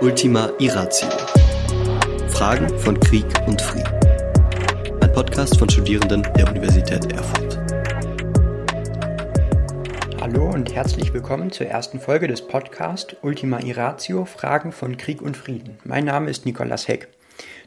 Ultima Irratio. Fragen von Krieg und Frieden. Ein Podcast von Studierenden der Universität Erfurt. Hallo und herzlich willkommen zur ersten Folge des Podcasts Ultima Irratio Fragen von Krieg und Frieden. Mein Name ist Nikolas Heck.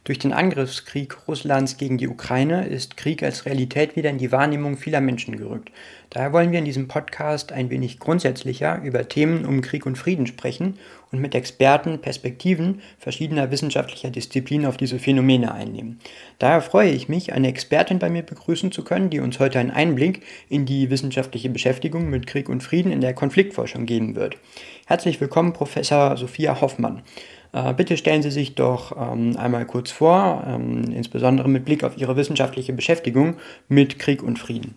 Durch den Angriffskrieg Russlands gegen die Ukraine ist Krieg als Realität wieder in die Wahrnehmung vieler Menschen gerückt. Daher wollen wir in diesem Podcast ein wenig grundsätzlicher über Themen um Krieg und Frieden sprechen und mit Experten Perspektiven verschiedener wissenschaftlicher Disziplinen auf diese Phänomene einnehmen. Daher freue ich mich, eine Expertin bei mir begrüßen zu können, die uns heute einen Einblick in die wissenschaftliche Beschäftigung mit Krieg und Frieden in der Konfliktforschung geben wird. Herzlich willkommen, Professor Sophia Hoffmann. Äh, bitte stellen Sie sich doch ähm, einmal kurz vor, ähm, insbesondere mit Blick auf Ihre wissenschaftliche Beschäftigung mit Krieg und Frieden.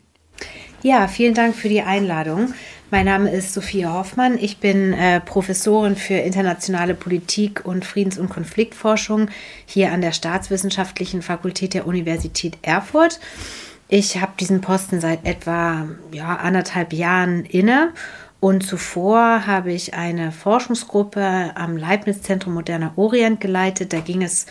Ja, vielen Dank für die Einladung. Mein Name ist Sophia Hoffmann. Ich bin äh, Professorin für internationale Politik und Friedens- und Konfliktforschung hier an der Staatswissenschaftlichen Fakultät der Universität Erfurt. Ich habe diesen Posten seit etwa ja, anderthalb Jahren inne und zuvor habe ich eine Forschungsgruppe am Leibniz-Zentrum Moderner Orient geleitet. Da ging es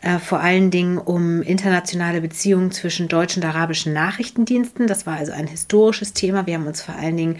äh, vor allen Dingen um internationale Beziehungen zwischen deutschen und arabischen Nachrichtendiensten. Das war also ein historisches Thema. Wir haben uns vor allen Dingen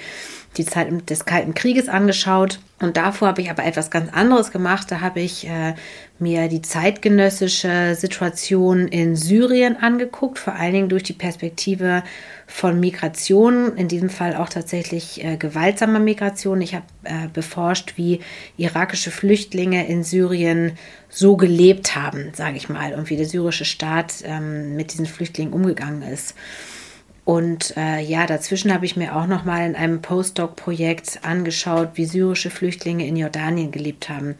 die Zeit des Kalten Krieges angeschaut. Und davor habe ich aber etwas ganz anderes gemacht. Da habe ich äh, mir die zeitgenössische Situation in Syrien angeguckt, vor allen Dingen durch die Perspektive von Migration, in diesem Fall auch tatsächlich äh, gewaltsamer Migration. Ich habe äh, beforscht, wie irakische Flüchtlinge in Syrien so gelebt haben, sage ich mal, und wie der syrische Staat ähm, mit diesen Flüchtlingen umgegangen ist. Und äh, ja, dazwischen habe ich mir auch noch mal in einem Postdoc-Projekt angeschaut, wie syrische Flüchtlinge in Jordanien gelebt haben.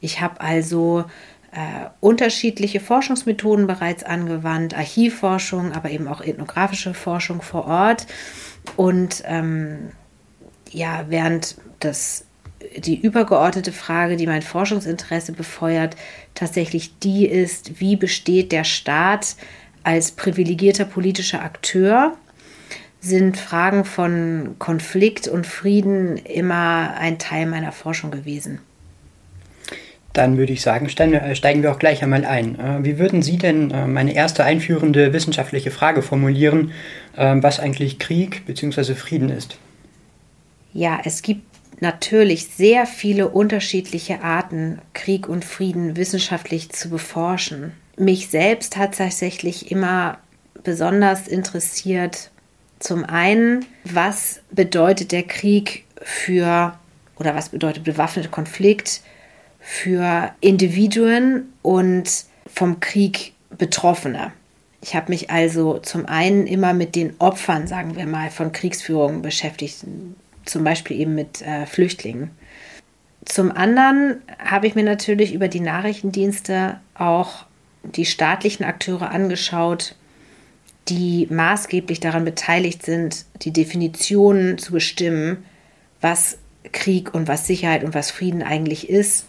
Ich habe also äh, unterschiedliche Forschungsmethoden bereits angewandt, Archivforschung, aber eben auch ethnografische Forschung vor Ort. Und ähm, ja, während das die übergeordnete Frage, die mein Forschungsinteresse befeuert, tatsächlich die ist, wie besteht der Staat als privilegierter politischer Akteur sind Fragen von Konflikt und Frieden immer ein Teil meiner Forschung gewesen. Dann würde ich sagen, äh, steigen wir auch gleich einmal ein. Äh, wie würden Sie denn äh, meine erste einführende wissenschaftliche Frage formulieren, was eigentlich Krieg bzw. Frieden ist? Ja, es gibt natürlich sehr viele unterschiedliche Arten, Krieg und Frieden wissenschaftlich zu beforschen. Mich selbst hat tatsächlich immer besonders interessiert, zum einen, was bedeutet der Krieg für oder was bedeutet bewaffneter Konflikt für Individuen und vom Krieg Betroffene. Ich habe mich also zum einen immer mit den Opfern, sagen wir mal, von Kriegsführung beschäftigt, zum Beispiel eben mit äh, Flüchtlingen. Zum anderen habe ich mir natürlich über die Nachrichtendienste auch die staatlichen Akteure angeschaut, die maßgeblich daran beteiligt sind, die Definitionen zu bestimmen, was Krieg und was Sicherheit und was Frieden eigentlich ist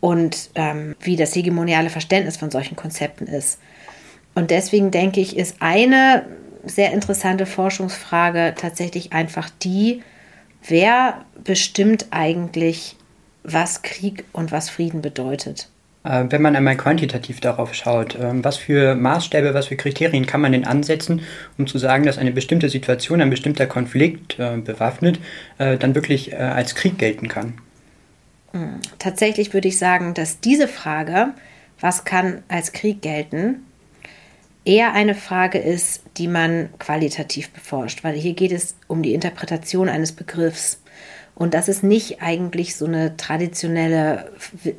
und ähm, wie das hegemoniale Verständnis von solchen Konzepten ist. Und deswegen denke ich, ist eine sehr interessante Forschungsfrage tatsächlich einfach die, wer bestimmt eigentlich, was Krieg und was Frieden bedeutet. Äh, wenn man einmal quantitativ darauf schaut, ähm, was für Maßstäbe, was für Kriterien kann man denn ansetzen, um zu sagen, dass eine bestimmte Situation, ein bestimmter Konflikt äh, bewaffnet äh, dann wirklich als Krieg gelten kann? Hm, tatsächlich würde ich sagen, dass diese Frage, was kann als Krieg gelten, eher eine Frage ist, die man qualitativ beforscht, weil hier geht es um die Interpretation eines Begriffs. Und das ist nicht eigentlich so eine traditionelle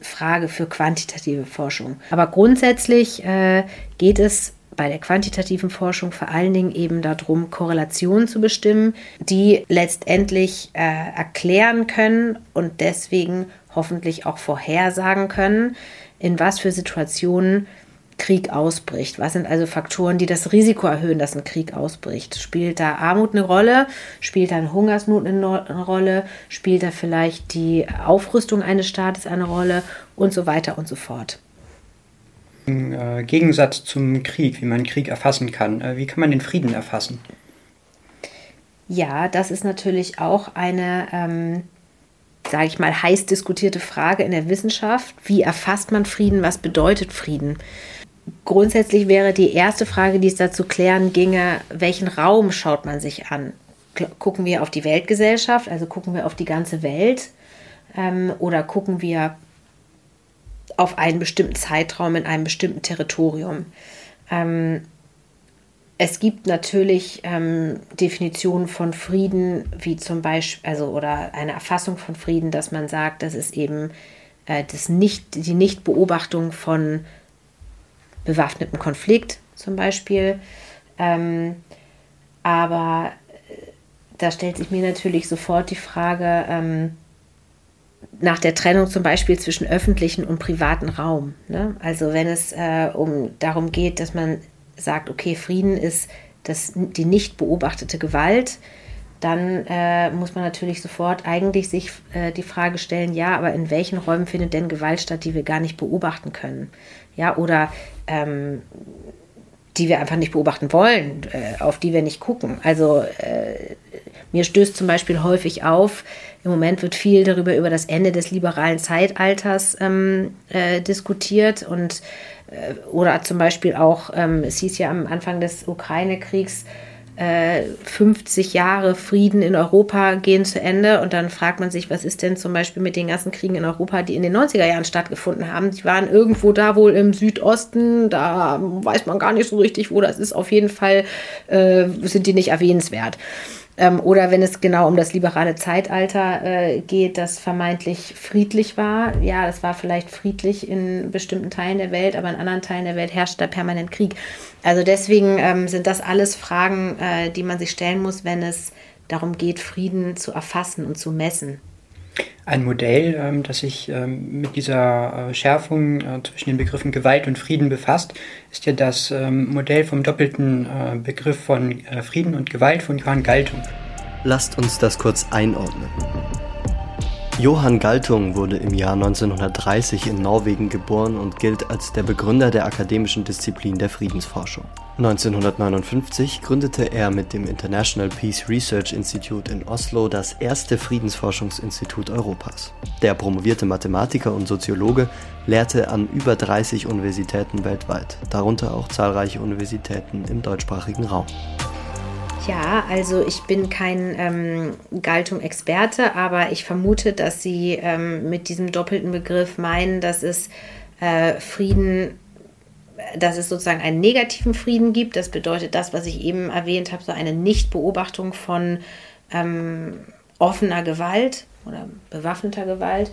Frage für quantitative Forschung. Aber grundsätzlich äh, geht es bei der quantitativen Forschung vor allen Dingen eben darum, Korrelationen zu bestimmen, die letztendlich äh, erklären können und deswegen hoffentlich auch vorhersagen können, in was für Situationen Krieg ausbricht? Was sind also Faktoren, die das Risiko erhöhen, dass ein Krieg ausbricht? Spielt da Armut eine Rolle? Spielt da eine Hungersnot eine Rolle? Spielt da vielleicht die Aufrüstung eines Staates eine Rolle? Und so weiter und so fort. Im äh, Gegensatz zum Krieg, wie man Krieg erfassen kann, äh, wie kann man den Frieden erfassen? Ja, das ist natürlich auch eine ähm, sage ich mal, heiß diskutierte Frage in der Wissenschaft. Wie erfasst man Frieden? Was bedeutet Frieden? Grundsätzlich wäre die erste Frage, die es da zu klären ginge, welchen Raum schaut man sich an? Gucken wir auf die Weltgesellschaft, also gucken wir auf die ganze Welt ähm, oder gucken wir auf einen bestimmten Zeitraum in einem bestimmten Territorium? Ähm, es gibt natürlich ähm, Definitionen von Frieden, wie zum Beispiel, also oder eine Erfassung von Frieden, dass man sagt, das ist eben äh, das nicht, die Nichtbeobachtung von bewaffnetem Konflikt zum Beispiel. Ähm, aber äh, da stellt sich mir natürlich sofort die Frage ähm, nach der Trennung zum Beispiel zwischen öffentlichen und privaten Raum. Ne? Also wenn es äh, um darum geht, dass man sagt, okay, Frieden ist das, die nicht beobachtete Gewalt, dann äh, muss man natürlich sofort eigentlich sich äh, die Frage stellen, ja, aber in welchen Räumen findet denn Gewalt statt, die wir gar nicht beobachten können? Ja, oder ähm, die wir einfach nicht beobachten wollen, äh, auf die wir nicht gucken. Also äh, mir stößt zum Beispiel häufig auf, im Moment wird viel darüber über das Ende des liberalen Zeitalters ähm, äh, diskutiert und äh, oder zum Beispiel auch, ähm, es hieß ja am Anfang des Ukraine-Kriegs, 50 äh, Jahre Frieden in Europa gehen zu Ende und dann fragt man sich, was ist denn zum Beispiel mit den ganzen Kriegen in Europa, die in den 90er Jahren stattgefunden haben. Die waren irgendwo da wohl im Südosten, da weiß man gar nicht so richtig, wo das ist. Auf jeden Fall äh, sind die nicht erwähnenswert. Ähm, oder wenn es genau um das liberale Zeitalter äh, geht, das vermeintlich friedlich war. Ja, das war vielleicht friedlich in bestimmten Teilen der Welt, aber in anderen Teilen der Welt herrscht da permanent Krieg. Also deswegen ähm, sind das alles Fragen, äh, die man sich stellen muss, wenn es darum geht, Frieden zu erfassen und zu messen. Ein Modell, ähm, das sich ähm, mit dieser äh, Schärfung äh, zwischen den Begriffen Gewalt und Frieden befasst, ist ja das ähm, Modell vom doppelten äh, Begriff von Frieden und Gewalt von Johann Galtung. Lasst uns das kurz einordnen. Johann Galtung wurde im Jahr 1930 in Norwegen geboren und gilt als der Begründer der akademischen Disziplin der Friedensforschung. 1959 gründete er mit dem International Peace Research Institute in Oslo das erste Friedensforschungsinstitut Europas. Der promovierte Mathematiker und Soziologe lehrte an über 30 Universitäten weltweit, darunter auch zahlreiche Universitäten im deutschsprachigen Raum. Ja, also ich bin kein ähm, Galtung-Experte, aber ich vermute, dass Sie ähm, mit diesem doppelten Begriff meinen, dass es äh, Frieden, dass es sozusagen einen negativen Frieden gibt. Das bedeutet das, was ich eben erwähnt habe, so eine Nichtbeobachtung von ähm, offener Gewalt oder bewaffneter Gewalt.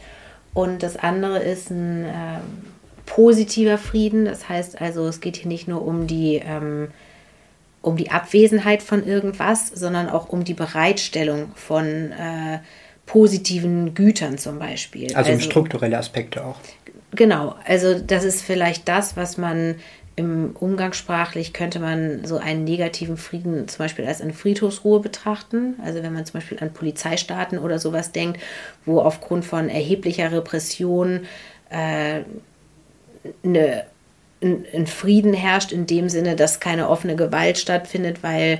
Und das andere ist ein äh, positiver Frieden. Das heißt also, es geht hier nicht nur um die ähm, um die Abwesenheit von irgendwas, sondern auch um die Bereitstellung von äh, positiven Gütern zum Beispiel. Also, also um strukturelle Aspekte auch. Genau, also das ist vielleicht das, was man im Umgangssprachlich könnte man so einen negativen Frieden zum Beispiel als eine Friedhofsruhe betrachten. Also wenn man zum Beispiel an Polizeistaaten oder sowas denkt, wo aufgrund von erheblicher Repression äh, eine ein Frieden herrscht in dem Sinne, dass keine offene Gewalt stattfindet, weil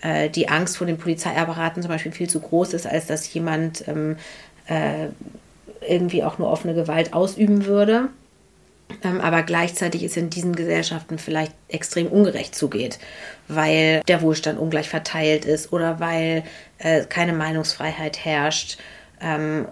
äh, die Angst vor den Polizeiapparaten zum Beispiel viel zu groß ist, als dass jemand ähm, äh, irgendwie auch nur offene Gewalt ausüben würde. Ähm, aber gleichzeitig ist in diesen Gesellschaften vielleicht extrem ungerecht zugeht, weil der Wohlstand ungleich verteilt ist oder weil äh, keine Meinungsfreiheit herrscht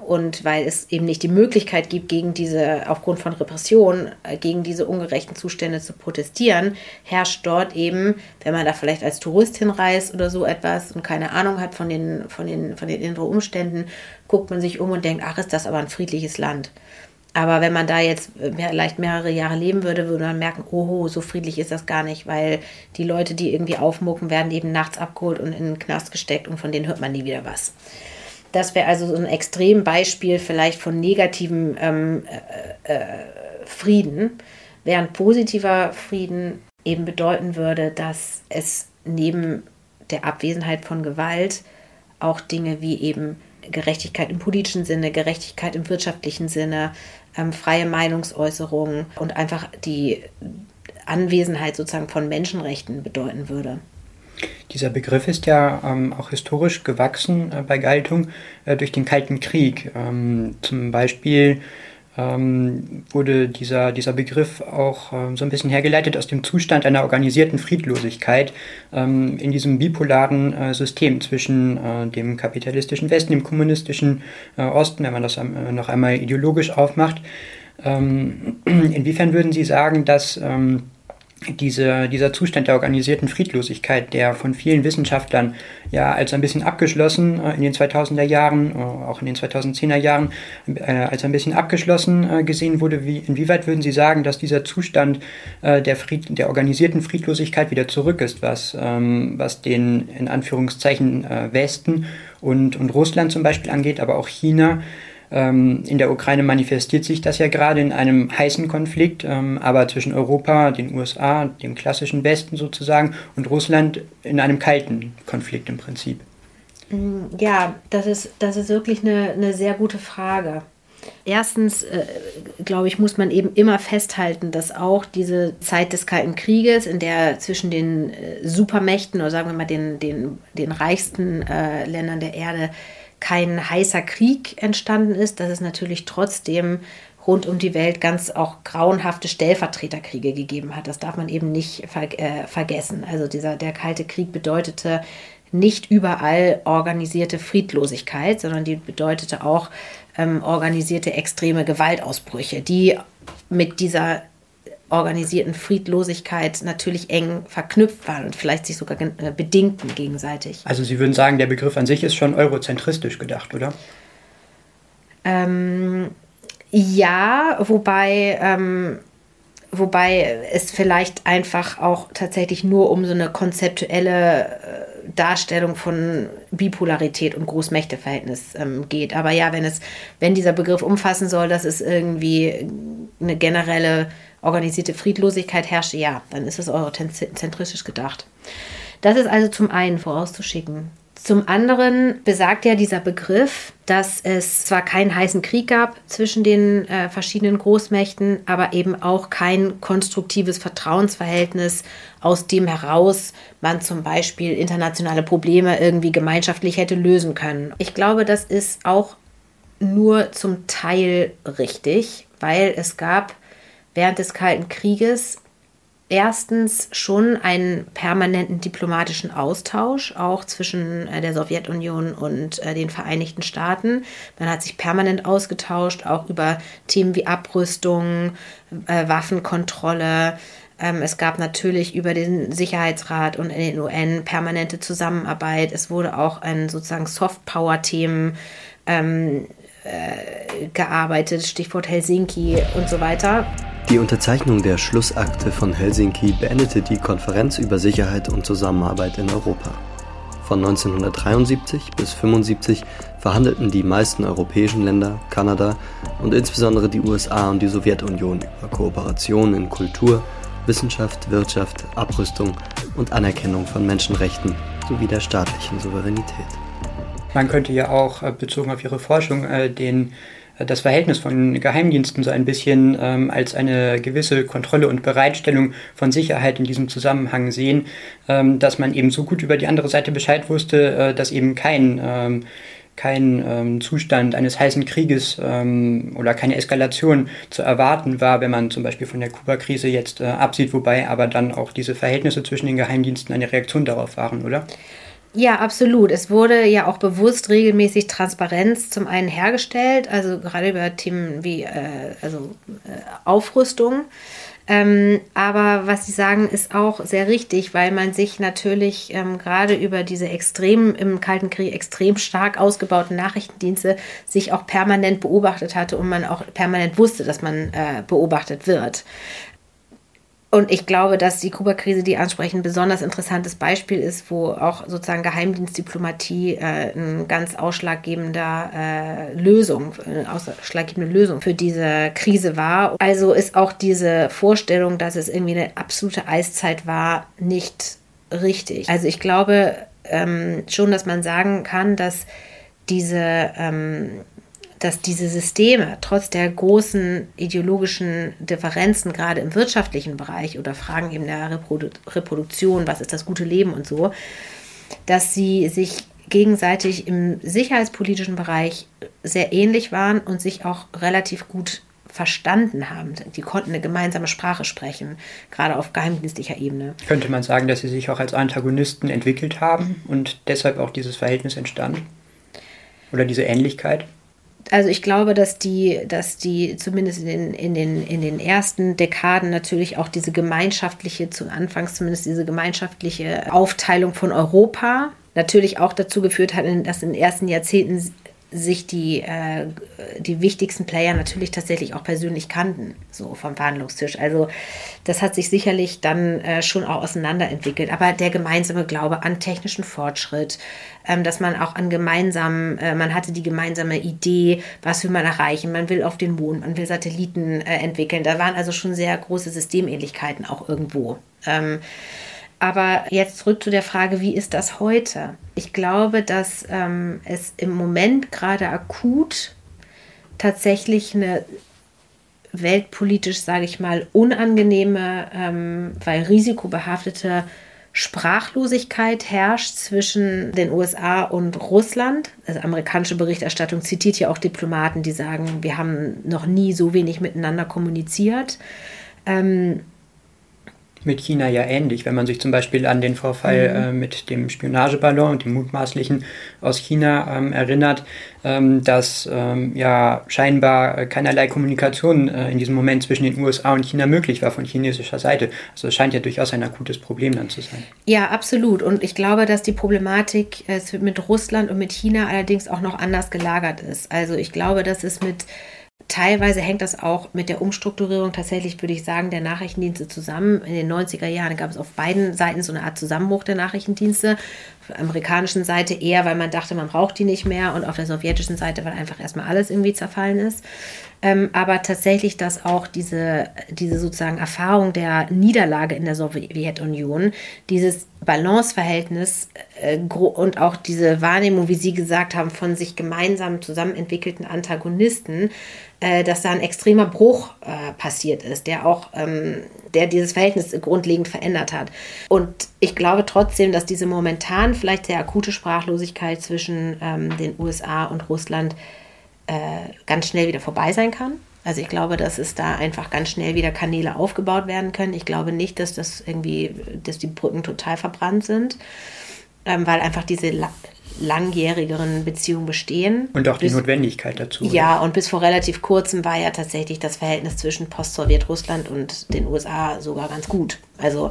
und weil es eben nicht die Möglichkeit gibt, gegen diese, aufgrund von Repression, äh, gegen diese ungerechten Zustände zu protestieren, herrscht dort eben, wenn man da vielleicht als Tourist hinreist oder so etwas und keine Ahnung hat von den, von den, von den inneren Umständen, guckt man sich um und denkt, ach, ist das aber ein friedliches Land. Aber wenn man da jetzt vielleicht mehrere Jahre leben würde, würde man merken, oho, so friedlich ist das gar nicht, weil die Leute, die irgendwie aufmucken, werden eben nachts abgeholt und in den Knast gesteckt und von denen hört man nie wieder was. Das wäre also so ein Extrembeispiel vielleicht von negativem ähm, äh, äh, Frieden, während positiver Frieden eben bedeuten würde, dass es neben der Abwesenheit von Gewalt auch Dinge wie eben Gerechtigkeit im politischen Sinne, Gerechtigkeit im wirtschaftlichen Sinne, ähm, freie Meinungsäußerung und einfach die Anwesenheit sozusagen von Menschenrechten bedeuten würde. Dieser Begriff ist ja ähm, auch historisch gewachsen äh, bei Galtung äh, durch den Kalten Krieg. Ähm, zum Beispiel ähm, wurde dieser, dieser Begriff auch ähm, so ein bisschen hergeleitet aus dem Zustand einer organisierten Friedlosigkeit ähm, in diesem bipolaren äh, System zwischen äh, dem kapitalistischen Westen, dem kommunistischen äh, Osten, wenn man das äh, noch einmal ideologisch aufmacht. Ähm, inwiefern würden Sie sagen, dass ähm, diese, dieser Zustand der organisierten Friedlosigkeit, der von vielen Wissenschaftlern ja als ein bisschen abgeschlossen äh, in den 2000er Jahren, äh, auch in den 2010er Jahren, äh, als ein bisschen abgeschlossen äh, gesehen wurde. Wie, inwieweit würden Sie sagen, dass dieser Zustand äh, der, Fried, der organisierten Friedlosigkeit wieder zurück ist, was, ähm, was den in Anführungszeichen Westen und, und Russland zum Beispiel angeht, aber auch China? Ähm, in der Ukraine manifestiert sich das ja gerade in einem heißen Konflikt, ähm, aber zwischen Europa, den USA, dem klassischen Westen sozusagen, und Russland in einem kalten Konflikt im Prinzip. Mm, ja, das ist, das ist wirklich eine, eine sehr gute Frage. Erstens, äh, glaube ich, muss man eben immer festhalten, dass auch diese Zeit des Kalten Krieges, in der zwischen den äh, Supermächten oder sagen wir mal den, den, den reichsten äh, Ländern der Erde kein heißer Krieg entstanden ist, dass es natürlich trotzdem rund um die Welt ganz auch grauenhafte Stellvertreterkriege gegeben hat. Das darf man eben nicht ver äh, vergessen. Also dieser der Kalte Krieg bedeutete nicht überall organisierte Friedlosigkeit, sondern die bedeutete auch ähm, organisierte extreme Gewaltausbrüche, die mit dieser organisierten Friedlosigkeit natürlich eng verknüpft waren und vielleicht sich sogar äh, bedingten gegenseitig. Also Sie würden sagen, der Begriff an sich ist schon eurozentristisch gedacht, oder? Ähm, ja, wobei, ähm, wobei es vielleicht einfach auch tatsächlich nur um so eine konzeptuelle äh, Darstellung von Bipolarität und Großmächteverhältnis ähm, geht. Aber ja, wenn es, wenn dieser Begriff umfassen soll, dass es irgendwie eine generelle organisierte Friedlosigkeit herrscht, ja, dann ist es eurozentristisch gedacht. Das ist also zum einen vorauszuschicken. Zum anderen besagt ja dieser Begriff, dass es zwar keinen heißen Krieg gab zwischen den äh, verschiedenen Großmächten, aber eben auch kein konstruktives Vertrauensverhältnis, aus dem heraus man zum Beispiel internationale Probleme irgendwie gemeinschaftlich hätte lösen können. Ich glaube, das ist auch nur zum Teil richtig, weil es gab während des Kalten Krieges erstens schon einen permanenten diplomatischen Austausch, auch zwischen äh, der Sowjetunion und äh, den Vereinigten Staaten. Man hat sich permanent ausgetauscht, auch über Themen wie Abrüstung, äh, Waffenkontrolle. Ähm, es gab natürlich über den Sicherheitsrat und den UN permanente Zusammenarbeit. Es wurde auch an sozusagen Softpower-Themen ähm, äh, gearbeitet, Stichwort Helsinki und so weiter. Die Unterzeichnung der Schlussakte von Helsinki beendete die Konferenz über Sicherheit und Zusammenarbeit in Europa. Von 1973 bis 1975 verhandelten die meisten europäischen Länder, Kanada und insbesondere die USA und die Sowjetunion über Kooperation in Kultur, Wissenschaft, Wirtschaft, Abrüstung und Anerkennung von Menschenrechten sowie der staatlichen Souveränität. Man könnte ja auch äh, bezogen auf Ihre Forschung äh, den das Verhältnis von Geheimdiensten so ein bisschen ähm, als eine gewisse Kontrolle und Bereitstellung von Sicherheit in diesem Zusammenhang sehen, ähm, dass man eben so gut über die andere Seite Bescheid wusste, äh, dass eben kein ähm, kein ähm, Zustand eines heißen Krieges ähm, oder keine Eskalation zu erwarten war, wenn man zum Beispiel von der Kuba-Krise jetzt äh, absieht, wobei aber dann auch diese Verhältnisse zwischen den Geheimdiensten eine Reaktion darauf waren, oder? Ja, absolut. Es wurde ja auch bewusst regelmäßig Transparenz zum einen hergestellt, also gerade über Themen wie äh, also, äh, Aufrüstung. Ähm, aber was Sie sagen, ist auch sehr richtig, weil man sich natürlich ähm, gerade über diese extrem im Kalten Krieg extrem stark ausgebauten Nachrichtendienste sich auch permanent beobachtet hatte und man auch permanent wusste, dass man äh, beobachtet wird. Und ich glaube, dass die Kuba-Krise, die ansprechen, ein besonders interessantes Beispiel ist, wo auch sozusagen Geheimdienstdiplomatie äh, ein ganz ausschlaggebender äh, Lösung, eine ausschlaggebende Lösung für diese Krise war. Also ist auch diese Vorstellung, dass es irgendwie eine absolute Eiszeit war, nicht richtig. Also ich glaube ähm, schon, dass man sagen kann, dass diese ähm, dass diese Systeme trotz der großen ideologischen Differenzen, gerade im wirtschaftlichen Bereich oder Fragen eben der Reprodu Reproduktion, was ist das gute Leben und so, dass sie sich gegenseitig im sicherheitspolitischen Bereich sehr ähnlich waren und sich auch relativ gut verstanden haben. Die konnten eine gemeinsame Sprache sprechen, gerade auf geheimdienstlicher Ebene. Könnte man sagen, dass sie sich auch als Antagonisten entwickelt haben und deshalb auch dieses Verhältnis entstand? Oder diese Ähnlichkeit? Also ich glaube, dass die, dass die zumindest in den, in, den, in den ersten Dekaden natürlich auch diese gemeinschaftliche, zu Anfangs zumindest diese gemeinschaftliche Aufteilung von Europa natürlich auch dazu geführt hat, dass in den ersten Jahrzehnten sich die, äh, die wichtigsten Player natürlich tatsächlich auch persönlich kannten, so vom Verhandlungstisch. Also das hat sich sicherlich dann äh, schon auch auseinanderentwickelt. Aber der gemeinsame Glaube an technischen Fortschritt, ähm, dass man auch an gemeinsamen, äh, man hatte die gemeinsame Idee, was will man erreichen, man will auf den Mond, man will Satelliten äh, entwickeln. Da waren also schon sehr große Systemähnlichkeiten auch irgendwo. Ähm, aber jetzt zurück zu der Frage, wie ist das heute? Ich glaube, dass ähm, es im Moment gerade akut tatsächlich eine weltpolitisch, sage ich mal, unangenehme, ähm, weil risikobehaftete Sprachlosigkeit herrscht zwischen den USA und Russland. Also amerikanische Berichterstattung zitiert ja auch Diplomaten, die sagen, wir haben noch nie so wenig miteinander kommuniziert. Ähm, mit China ja ähnlich. Wenn man sich zum Beispiel an den Vorfall mhm. äh, mit dem Spionageballon und dem mutmaßlichen aus China ähm, erinnert, ähm, dass ähm, ja scheinbar keinerlei Kommunikation äh, in diesem Moment zwischen den USA und China möglich war von chinesischer Seite. Also es scheint ja durchaus ein akutes Problem dann zu sein. Ja, absolut. Und ich glaube, dass die Problematik äh, mit Russland und mit China allerdings auch noch anders gelagert ist. Also ich glaube, dass es mit Teilweise hängt das auch mit der Umstrukturierung tatsächlich, würde ich sagen, der Nachrichtendienste zusammen. In den 90er Jahren gab es auf beiden Seiten so eine Art Zusammenbruch der Nachrichtendienste. Auf der amerikanischen Seite eher, weil man dachte, man braucht die nicht mehr und auf der sowjetischen Seite, weil einfach erstmal alles irgendwie zerfallen ist. Ähm, aber tatsächlich, dass auch diese, diese sozusagen Erfahrung der Niederlage in der Sowjetunion, dieses Balanceverhältnis äh, und auch diese Wahrnehmung, wie Sie gesagt haben, von sich gemeinsam zusammen entwickelten Antagonisten, äh, dass da ein extremer Bruch äh, passiert ist, der auch, ähm, der dieses Verhältnis grundlegend verändert hat. Und ich glaube trotzdem, dass diese momentan vielleicht sehr akute Sprachlosigkeit zwischen ähm, den USA und Russland äh, ganz schnell wieder vorbei sein kann. Also ich glaube, dass es da einfach ganz schnell wieder Kanäle aufgebaut werden können. Ich glaube nicht, dass das irgendwie, dass die Brücken total verbrannt sind, ähm, weil einfach diese langjährigeren Beziehungen bestehen. Und auch die bis, Notwendigkeit dazu. Ja, und bis vor relativ kurzem war ja tatsächlich das Verhältnis zwischen Post-Sowjet-Russland und den USA sogar ganz gut. Also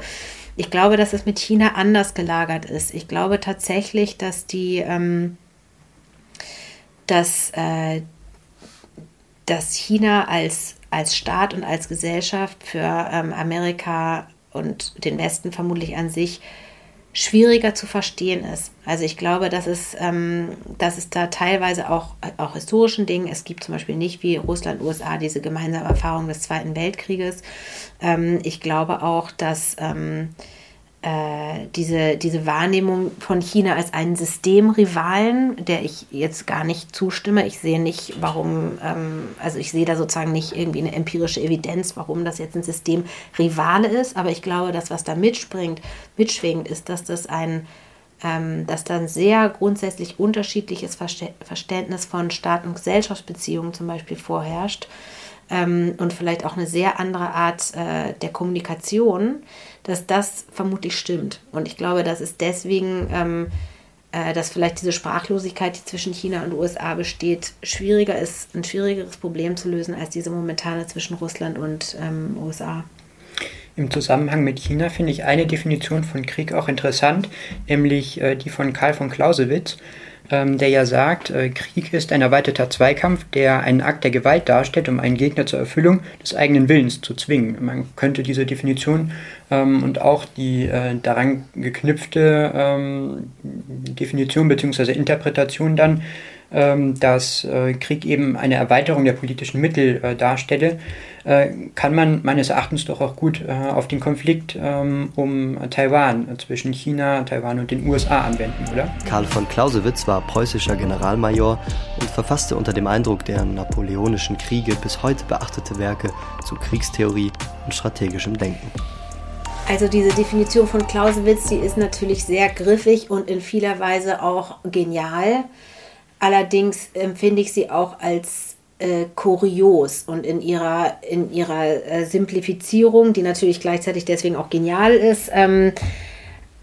ich glaube, dass es mit China anders gelagert ist. Ich glaube tatsächlich, dass die, ähm, dass, äh, dass China als, als Staat und als Gesellschaft für ähm, Amerika und den Westen vermutlich an sich schwieriger zu verstehen ist. Also ich glaube, dass es, ähm, dass es da teilweise auch, auch historischen Dingen, es gibt zum Beispiel nicht wie Russland, USA diese gemeinsame Erfahrung des Zweiten Weltkrieges. Ähm, ich glaube auch, dass ähm, äh, diese, diese Wahrnehmung von China als einen Systemrivalen, der ich jetzt gar nicht zustimme. Ich sehe nicht, warum, ähm, also ich sehe da sozusagen nicht irgendwie eine empirische Evidenz, warum das jetzt ein Systemrivale ist, aber ich glaube, dass was da mitspringt, mitschwingt, ist, dass das ein ähm, dass da ein sehr grundsätzlich unterschiedliches Verständnis von Staat- und Gesellschaftsbeziehungen zum Beispiel vorherrscht ähm, und vielleicht auch eine sehr andere Art äh, der Kommunikation, dass das vermutlich stimmt. Und ich glaube, dass es deswegen, ähm, äh, dass vielleicht diese Sprachlosigkeit, die zwischen China und USA besteht, schwieriger ist, ein schwierigeres Problem zu lösen als diese momentane zwischen Russland und ähm, USA. Im Zusammenhang mit China finde ich eine Definition von Krieg auch interessant, nämlich äh, die von Karl von Clausewitz ähm, der ja sagt, äh, Krieg ist ein erweiterter Zweikampf, der einen Akt der Gewalt darstellt, um einen Gegner zur Erfüllung des eigenen Willens zu zwingen. Man könnte diese Definition ähm, und auch die äh, daran geknüpfte ähm, Definition bzw. Interpretation dann dass äh, Krieg eben eine Erweiterung der politischen Mittel äh, darstelle, äh, kann man meines Erachtens doch auch gut auf den Konflikt ähm, um Taiwan zwischen China, Taiwan und den USA anwenden, oder? Karl von Clausewitz war preußischer Generalmajor und verfasste unter dem Eindruck der napoleonischen Kriege bis heute beachtete Werke zu Kriegstheorie und strategischem Denken. Also diese Definition von Clausewitz, die ist natürlich sehr griffig und in vieler Weise auch genial. Allerdings empfinde ich sie auch als äh, kurios und in ihrer, in ihrer äh, Simplifizierung, die natürlich gleichzeitig deswegen auch genial ist, ähm,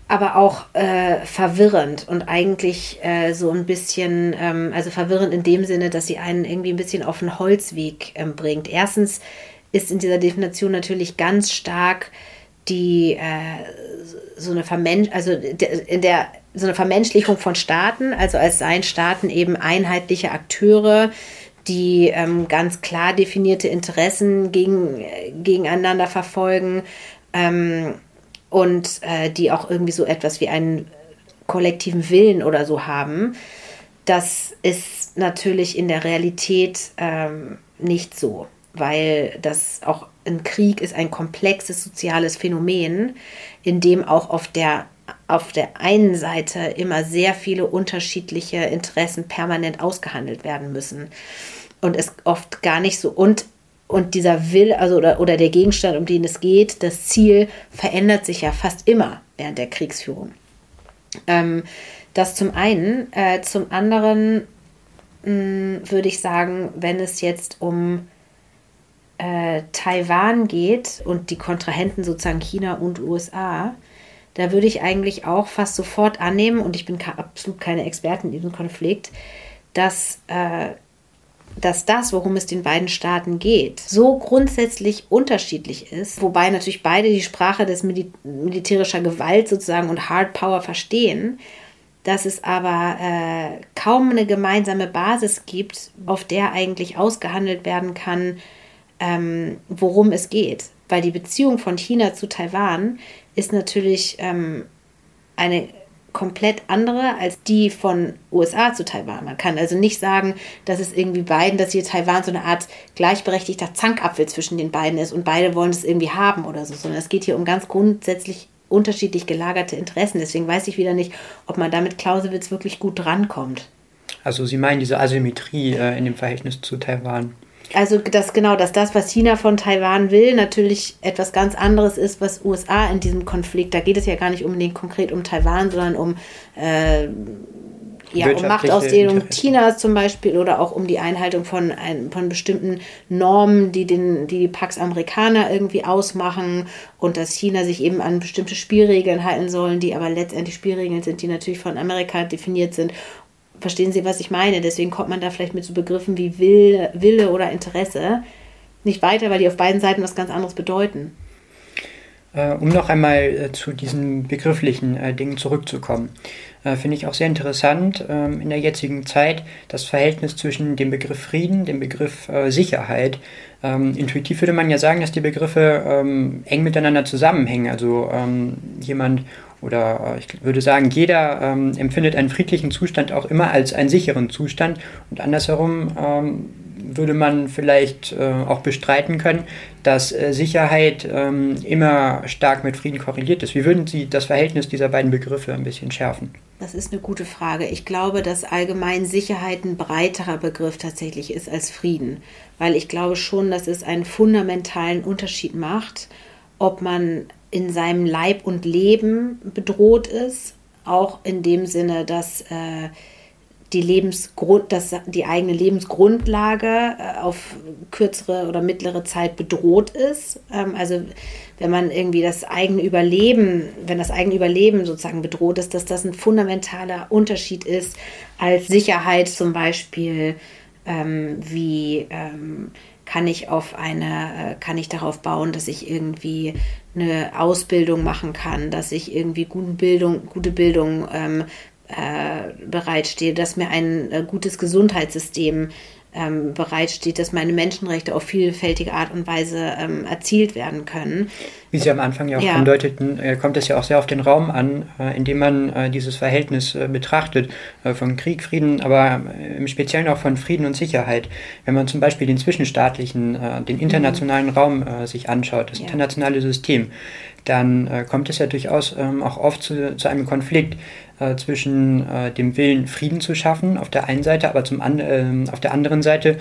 aber auch äh, verwirrend und eigentlich äh, so ein bisschen, ähm, also verwirrend in dem Sinne, dass sie einen irgendwie ein bisschen auf den Holzweg ähm, bringt. Erstens ist in dieser Definition natürlich ganz stark die äh, so eine Vermensch also in der so eine Vermenschlichung von Staaten, also als seien Staaten eben einheitliche Akteure, die ähm, ganz klar definierte Interessen gegen, äh, gegeneinander verfolgen ähm, und äh, die auch irgendwie so etwas wie einen kollektiven Willen oder so haben. Das ist natürlich in der Realität ähm, nicht so, weil das auch ein Krieg ist ein komplexes soziales Phänomen, in dem auch auf der auf der einen Seite immer sehr viele unterschiedliche Interessen permanent ausgehandelt werden müssen und es oft gar nicht so und und dieser Will, also oder, oder der Gegenstand, um den es geht, das Ziel verändert sich ja fast immer während der Kriegsführung. Ähm, das zum einen. Äh, zum anderen mh, hm, würde ich sagen, wenn es jetzt um äh, Taiwan geht und die Kontrahenten sozusagen China und USA, da würde ich eigentlich auch fast sofort annehmen, und ich bin absolut keine Expertin in diesem Konflikt, dass, äh, dass das, worum es den beiden Staaten geht, so grundsätzlich unterschiedlich ist, wobei natürlich beide die Sprache des Mil militärischer Gewalt sozusagen und Hard Power verstehen, dass es aber äh, kaum eine gemeinsame Basis gibt, auf der eigentlich ausgehandelt werden kann, ähm, worum es geht. Weil die Beziehung von China zu Taiwan ist natürlich ähm, eine komplett andere als die von USA zu Taiwan. Man kann also nicht sagen, dass es irgendwie beiden, dass hier Taiwan so eine Art gleichberechtigter Zankapfel zwischen den beiden ist und beide wollen es irgendwie haben oder so, sondern es geht hier um ganz grundsätzlich unterschiedlich gelagerte Interessen. Deswegen weiß ich wieder nicht, ob man damit Clausewitz wirklich gut drankommt. Also Sie meinen diese Asymmetrie äh, in dem Verhältnis zu Taiwan? Also das genau, dass das, was China von Taiwan will, natürlich etwas ganz anderes ist, was USA in diesem Konflikt, da geht es ja gar nicht unbedingt konkret um Taiwan, sondern um, äh, ja, um Machtausdehnung Chinas zum Beispiel oder auch um die Einhaltung von, ein, von bestimmten Normen, die, den, die die Pax Amerikaner irgendwie ausmachen und dass China sich eben an bestimmte Spielregeln halten sollen, die aber letztendlich Spielregeln sind, die natürlich von Amerika definiert sind Verstehen Sie, was ich meine? Deswegen kommt man da vielleicht mit so Begriffen wie Wille, Wille oder Interesse nicht weiter, weil die auf beiden Seiten was ganz anderes bedeuten. Äh, um noch einmal äh, zu diesen begrifflichen äh, Dingen zurückzukommen, finde ich auch sehr interessant ähm, in der jetzigen Zeit das Verhältnis zwischen dem Begriff Frieden, dem Begriff Sicherheit. Ähm, intuitiv würde man ja sagen, dass die Begriffe ähm, eng miteinander zusammenhängen. Also jemand oder äh, ich würde sagen, jeder ähm, empfindet einen friedlichen Zustand auch immer als einen sicheren Zustand und andersherum ähm, würde man vielleicht äh, auch bestreiten können, dass äh, Sicherheit ähm, immer stark mit Frieden korreliert ist. Wie würden Sie das Verhältnis dieser beiden Begriffe ein bisschen schärfen? Das ist eine gute Frage. Ich glaube, dass allgemein Sicherheit ein breiterer Begriff tatsächlich ist als Frieden, weil ich glaube schon, dass es einen fundamentalen Unterschied macht, ob man in seinem Leib und Leben bedroht ist, auch in dem Sinne, dass äh, die Lebensgrund, dass die eigene Lebensgrundlage äh, auf kürzere oder mittlere Zeit bedroht ist. Ähm, also wenn man irgendwie das eigene Überleben, wenn das eigene Überleben sozusagen bedroht ist, dass das ein fundamentaler Unterschied ist als Sicherheit zum Beispiel, ähm, wie ähm, kann ich auf eine, äh, kann ich darauf bauen, dass ich irgendwie eine Ausbildung machen kann, dass ich irgendwie gute Bildung, gute Bildung ähm, äh, bereitstehe, dass mir ein äh, gutes Gesundheitssystem ähm, bereitsteht, dass meine Menschenrechte auf vielfältige Art und Weise ähm, erzielt werden können. Wie Sie am Anfang ja auch ja. andeuteten, äh, kommt es ja auch sehr auf den Raum an, äh, in dem man äh, dieses Verhältnis äh, betrachtet, von Krieg, Frieden, aber im Speziellen auch von Frieden und Sicherheit. Wenn man zum Beispiel den zwischenstaatlichen, den internationalen mhm. Raum sich anschaut, das ja. internationale System, dann kommt es ja durchaus ähm, auch oft zu, zu einem Konflikt äh, zwischen äh, dem Willen, Frieden zu schaffen, auf der einen Seite, aber zum an, äh, auf der anderen Seite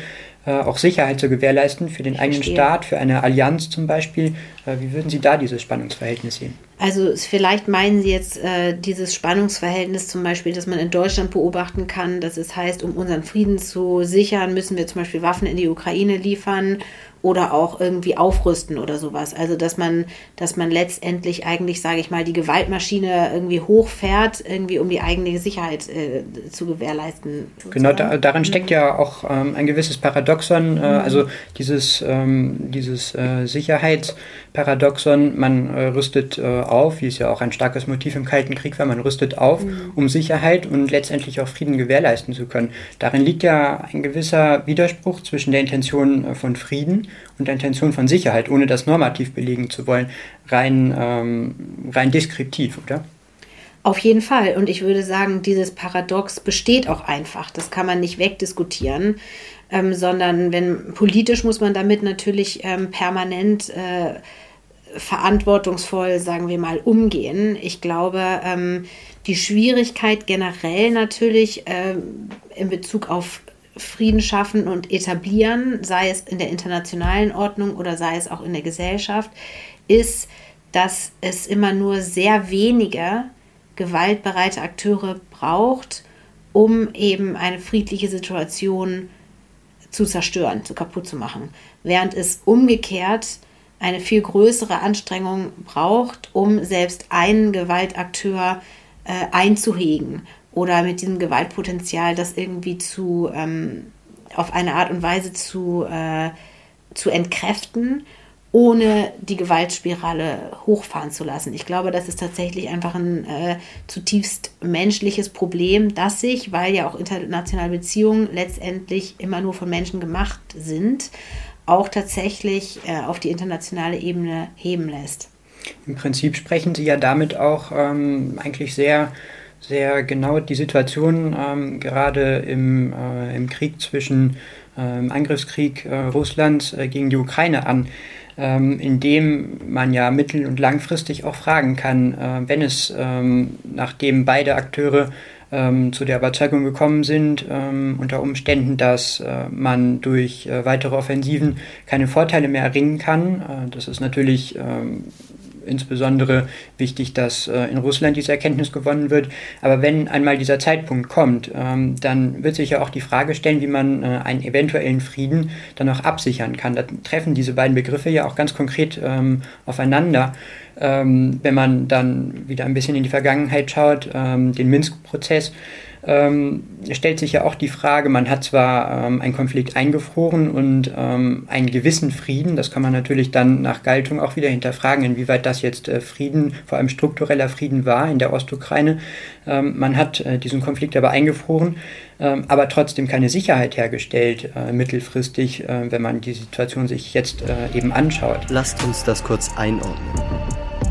äh, auch Sicherheit zu gewährleisten für den ich eigenen verstehe. Staat, für eine Allianz zum Beispiel. Äh, wie würden Sie da dieses Spannungsverhältnis sehen? Also vielleicht meinen Sie jetzt äh, dieses Spannungsverhältnis zum Beispiel, das man in Deutschland beobachten kann, dass es heißt, um unseren Frieden zu sichern, müssen wir zum Beispiel Waffen in die Ukraine liefern oder auch irgendwie aufrüsten oder sowas. Also dass man, dass man letztendlich eigentlich, sage ich mal, die Gewaltmaschine irgendwie hochfährt, irgendwie um die eigene Sicherheit äh, zu gewährleisten. Sozusagen. Genau, da, darin steckt ja auch ähm, ein gewisses Paradoxon, äh, mhm. also dieses, ähm, dieses äh, Sicherheitsparadoxon, man äh, rüstet äh, auf, wie es ja auch ein starkes Motiv im Kalten Krieg war, man rüstet auf, mhm. um Sicherheit und letztendlich auch Frieden gewährleisten zu können. Darin liegt ja ein gewisser Widerspruch zwischen der Intention äh, von Frieden und der Intention von Sicherheit, ohne das normativ belegen zu wollen, rein, ähm, rein deskriptiv, oder? Auf jeden Fall. Und ich würde sagen, dieses Paradox besteht auch einfach. Das kann man nicht wegdiskutieren, ähm, sondern wenn politisch muss man damit natürlich ähm, permanent äh, verantwortungsvoll, sagen wir mal, umgehen. Ich glaube, ähm, die Schwierigkeit generell natürlich ähm, in Bezug auf Frieden schaffen und etablieren, sei es in der internationalen Ordnung oder sei es auch in der Gesellschaft, ist, dass es immer nur sehr wenige gewaltbereite Akteure braucht, um eben eine friedliche Situation zu zerstören, zu kaputt zu machen. Während es umgekehrt eine viel größere Anstrengung braucht, um selbst einen Gewaltakteur äh, einzuhegen oder mit diesem Gewaltpotenzial das irgendwie zu ähm, auf eine Art und Weise zu, äh, zu entkräften, ohne die Gewaltspirale hochfahren zu lassen. Ich glaube, das ist tatsächlich einfach ein äh, zutiefst menschliches Problem, das sich, weil ja auch internationale Beziehungen letztendlich immer nur von Menschen gemacht sind, auch tatsächlich äh, auf die internationale Ebene heben lässt. Im Prinzip sprechen Sie ja damit auch ähm, eigentlich sehr sehr genau die Situation ähm, gerade im, äh, im Krieg zwischen ähm, Angriffskrieg äh, Russlands äh, gegen die Ukraine an, ähm, in man ja mittel- und langfristig auch fragen kann, äh, wenn es, ähm, nachdem beide Akteure ähm, zu der Überzeugung gekommen sind, ähm, unter Umständen, dass äh, man durch äh, weitere Offensiven keine Vorteile mehr erringen kann. Das ist natürlich insbesondere wichtig, dass äh, in Russland diese Erkenntnis gewonnen wird. Aber wenn einmal dieser Zeitpunkt kommt, ähm, dann wird sich ja auch die Frage stellen, wie man äh, einen eventuellen Frieden dann auch absichern kann. Da treffen diese beiden Begriffe ja auch ganz konkret ähm, aufeinander. Ähm, wenn man dann wieder ein bisschen in die Vergangenheit schaut, ähm, den Minsk-Prozess, ähm, stellt sich ja auch die Frage, man hat zwar ähm, einen Konflikt eingefroren und ähm, einen gewissen Frieden, das kann man natürlich dann nach Galtung auch wieder hinterfragen, inwieweit das jetzt äh, Frieden, vor allem struktureller Frieden war in der Ostukraine. Ähm, man hat äh, diesen Konflikt aber eingefroren, aber trotzdem keine Sicherheit hergestellt, äh, mittelfristig, äh, wenn man die Situation sich jetzt äh, eben anschaut. Lasst uns das kurz einordnen.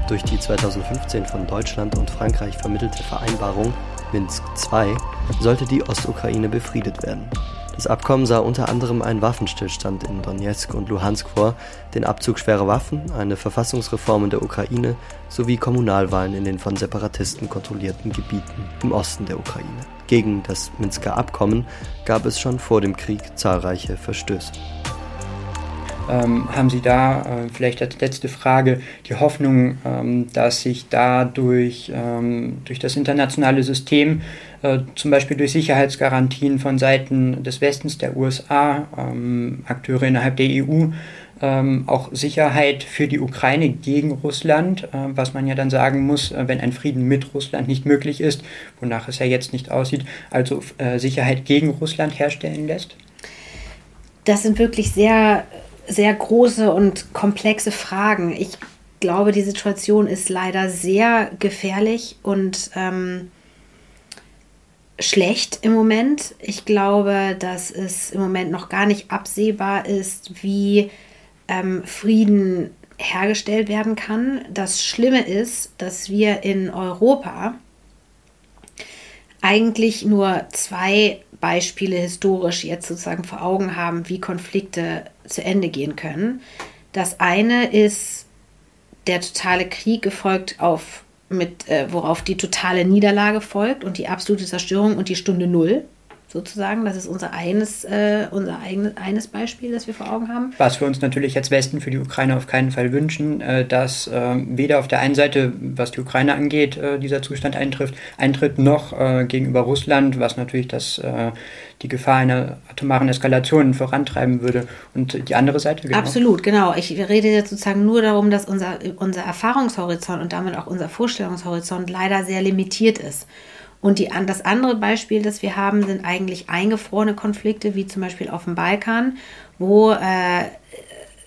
Durch die 2015 von Deutschland und Frankreich vermittelte Vereinbarung Minsk II sollte die Ostukraine befriedet werden. Das Abkommen sah unter anderem einen Waffenstillstand in Donetsk und Luhansk vor, den Abzug schwerer Waffen, eine Verfassungsreform in der Ukraine sowie Kommunalwahlen in den von Separatisten kontrollierten Gebieten im Osten der Ukraine. Gegen das Minsker Abkommen gab es schon vor dem Krieg zahlreiche Verstöße. Ähm, haben Sie da äh, vielleicht als letzte Frage die Hoffnung, ähm, dass sich dadurch ähm, durch das internationale System, äh, zum Beispiel durch Sicherheitsgarantien von Seiten des Westens, der USA, ähm, Akteure innerhalb der EU, ähm, auch Sicherheit für die Ukraine gegen Russland, äh, was man ja dann sagen muss, äh, wenn ein Frieden mit Russland nicht möglich ist, wonach es ja jetzt nicht aussieht, also äh, Sicherheit gegen Russland herstellen lässt? Das sind wirklich sehr sehr große und komplexe Fragen. Ich glaube, die Situation ist leider sehr gefährlich und ähm, schlecht im Moment. Ich glaube, dass es im Moment noch gar nicht absehbar ist, wie ähm, Frieden hergestellt werden kann. Das Schlimme ist, dass wir in Europa eigentlich nur zwei Beispiele historisch jetzt sozusagen vor Augen haben, wie Konflikte zu Ende gehen können. Das eine ist der totale Krieg gefolgt auf mit äh, worauf die totale Niederlage folgt und die absolute Zerstörung und die Stunde Null sozusagen. Das ist unser eines, äh, unser eigenes, eines Beispiel, das wir vor Augen haben. Was wir uns natürlich als Westen für die Ukraine auf keinen Fall wünschen, äh, dass äh, weder auf der einen Seite, was die Ukraine angeht, äh, dieser Zustand eintrifft, eintritt, noch äh, gegenüber Russland, was natürlich das, äh, die Gefahr einer atomaren Eskalation vorantreiben würde. Und die andere Seite, genau. Absolut, genau. Ich rede jetzt sozusagen nur darum, dass unser, unser Erfahrungshorizont und damit auch unser Vorstellungshorizont leider sehr limitiert ist. Und die, das andere Beispiel, das wir haben, sind eigentlich eingefrorene Konflikte, wie zum Beispiel auf dem Balkan, wo, äh,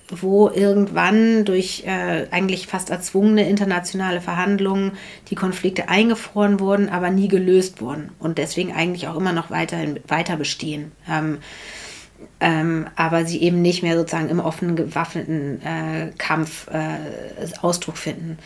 wo irgendwann durch äh, eigentlich fast erzwungene internationale Verhandlungen die Konflikte eingefroren wurden, aber nie gelöst wurden und deswegen eigentlich auch immer noch weiterhin, weiter bestehen. Ähm, ähm, aber sie eben nicht mehr sozusagen im offenen gewaffneten äh, Kampf äh, Ausdruck finden.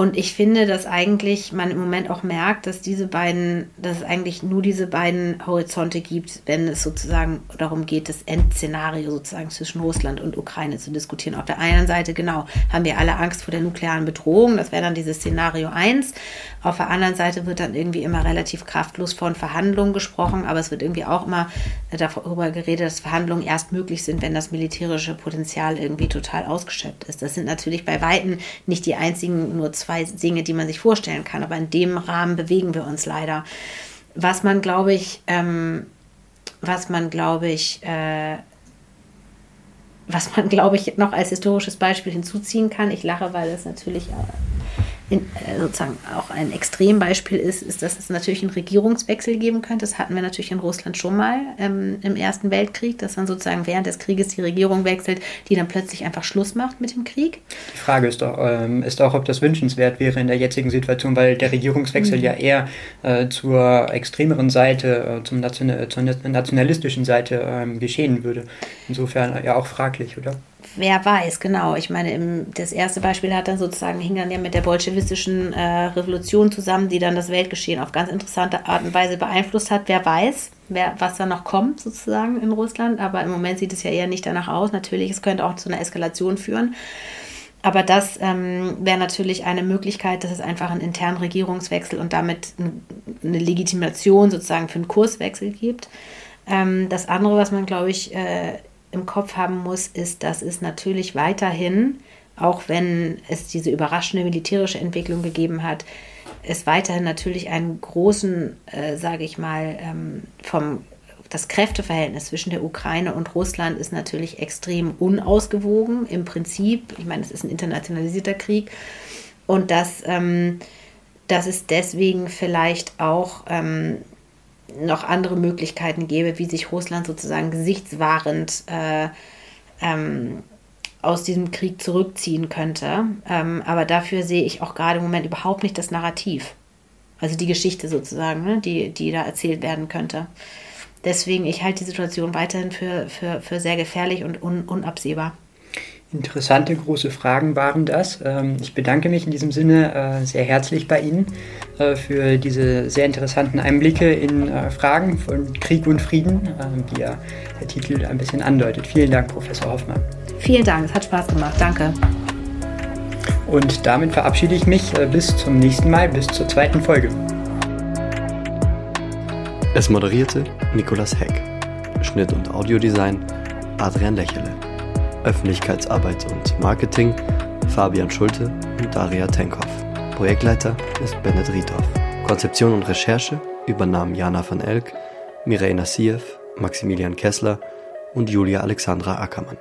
Und ich finde, dass eigentlich man im Moment auch merkt, dass diese beiden, dass es eigentlich nur diese beiden Horizonte gibt, wenn es sozusagen darum geht, das Endszenario sozusagen zwischen Russland und Ukraine zu diskutieren. Auf der einen Seite, genau, haben wir alle Angst vor der nuklearen Bedrohung. Das wäre dann dieses Szenario 1. Auf der anderen Seite wird dann irgendwie immer relativ kraftlos von Verhandlungen gesprochen, aber es wird irgendwie auch immer darüber geredet, dass Verhandlungen erst möglich sind, wenn das militärische Potenzial irgendwie total ausgeschöpft ist. Das sind natürlich bei Weitem nicht die einzigen nur zwei Dinge, die man sich vorstellen kann, aber in dem Rahmen bewegen wir uns leider. Was man, glaube ich, ähm, was man, glaube ich, äh, was man, glaube ich, noch als historisches Beispiel hinzuziehen kann. Ich lache, weil das natürlich äh, in, äh, sozusagen auch ein Extrembeispiel ist, ist, dass es natürlich einen Regierungswechsel geben könnte. Das hatten wir natürlich in Russland schon mal ähm, im Ersten Weltkrieg, dass dann sozusagen während des Krieges die Regierung wechselt, die dann plötzlich einfach Schluss macht mit dem Krieg. Die Frage ist doch, ähm, ist auch, ob das wünschenswert wäre in der jetzigen Situation, weil der Regierungswechsel mhm. ja eher äh, zur extremeren Seite, äh, zum Nation zur nationalistischen Seite ähm, geschehen würde. Insofern ja auch fraglich, oder? Wer weiß, genau. Ich meine, im, das erste Beispiel hat dann sozusagen, hing dann ja mit der bolschewistischen äh, Revolution zusammen, die dann das Weltgeschehen auf ganz interessante Art und Weise beeinflusst hat. Wer weiß, wer, was da noch kommt sozusagen in Russland. Aber im Moment sieht es ja eher nicht danach aus. Natürlich, es könnte auch zu einer Eskalation führen. Aber das ähm, wäre natürlich eine Möglichkeit, dass es einfach einen internen Regierungswechsel und damit eine Legitimation sozusagen für einen Kurswechsel gibt. Ähm, das andere, was man, glaube ich, äh, im Kopf haben muss, ist, dass es natürlich weiterhin, auch wenn es diese überraschende militärische Entwicklung gegeben hat, es weiterhin natürlich einen großen, äh, sage ich mal, ähm, vom das Kräfteverhältnis zwischen der Ukraine und Russland ist natürlich extrem unausgewogen im Prinzip. Ich meine, es ist ein internationalisierter Krieg und dass, ähm, dass es deswegen vielleicht auch ähm, noch andere Möglichkeiten gäbe, wie sich Russland sozusagen gesichtswahrend äh, ähm, aus diesem Krieg zurückziehen könnte. Ähm, aber dafür sehe ich auch gerade im Moment überhaupt nicht das Narrativ. Also die Geschichte sozusagen, ne, die, die da erzählt werden könnte. Deswegen, ich halte die Situation weiterhin für, für, für sehr gefährlich und un, unabsehbar. Interessante große Fragen waren das. Ähm, ich bedanke mich in diesem Sinne äh, sehr herzlich bei Ihnen äh, für diese sehr interessanten Einblicke in äh, Fragen von Krieg und Frieden, wie ja der Titel ein bisschen andeutet. Vielen Dank, Professor Hoffmann. Vielen Dank, es hat Spaß gemacht. Danke. Und damit verabschiede ich mich bis zum nächsten Mal, bis zur zweiten Folge. Es moderierte Nikolas Heck. Schnitt und Audiodesign Adrian Lächele. Öffentlichkeitsarbeit und Marketing Fabian Schulte und Daria Tenkhoff. Projektleiter ist Bennett Riedhoff. Konzeption und Recherche übernahmen Jana van Elk, Mireille Nassiev, Maximilian Kessler und Julia Alexandra Ackermann.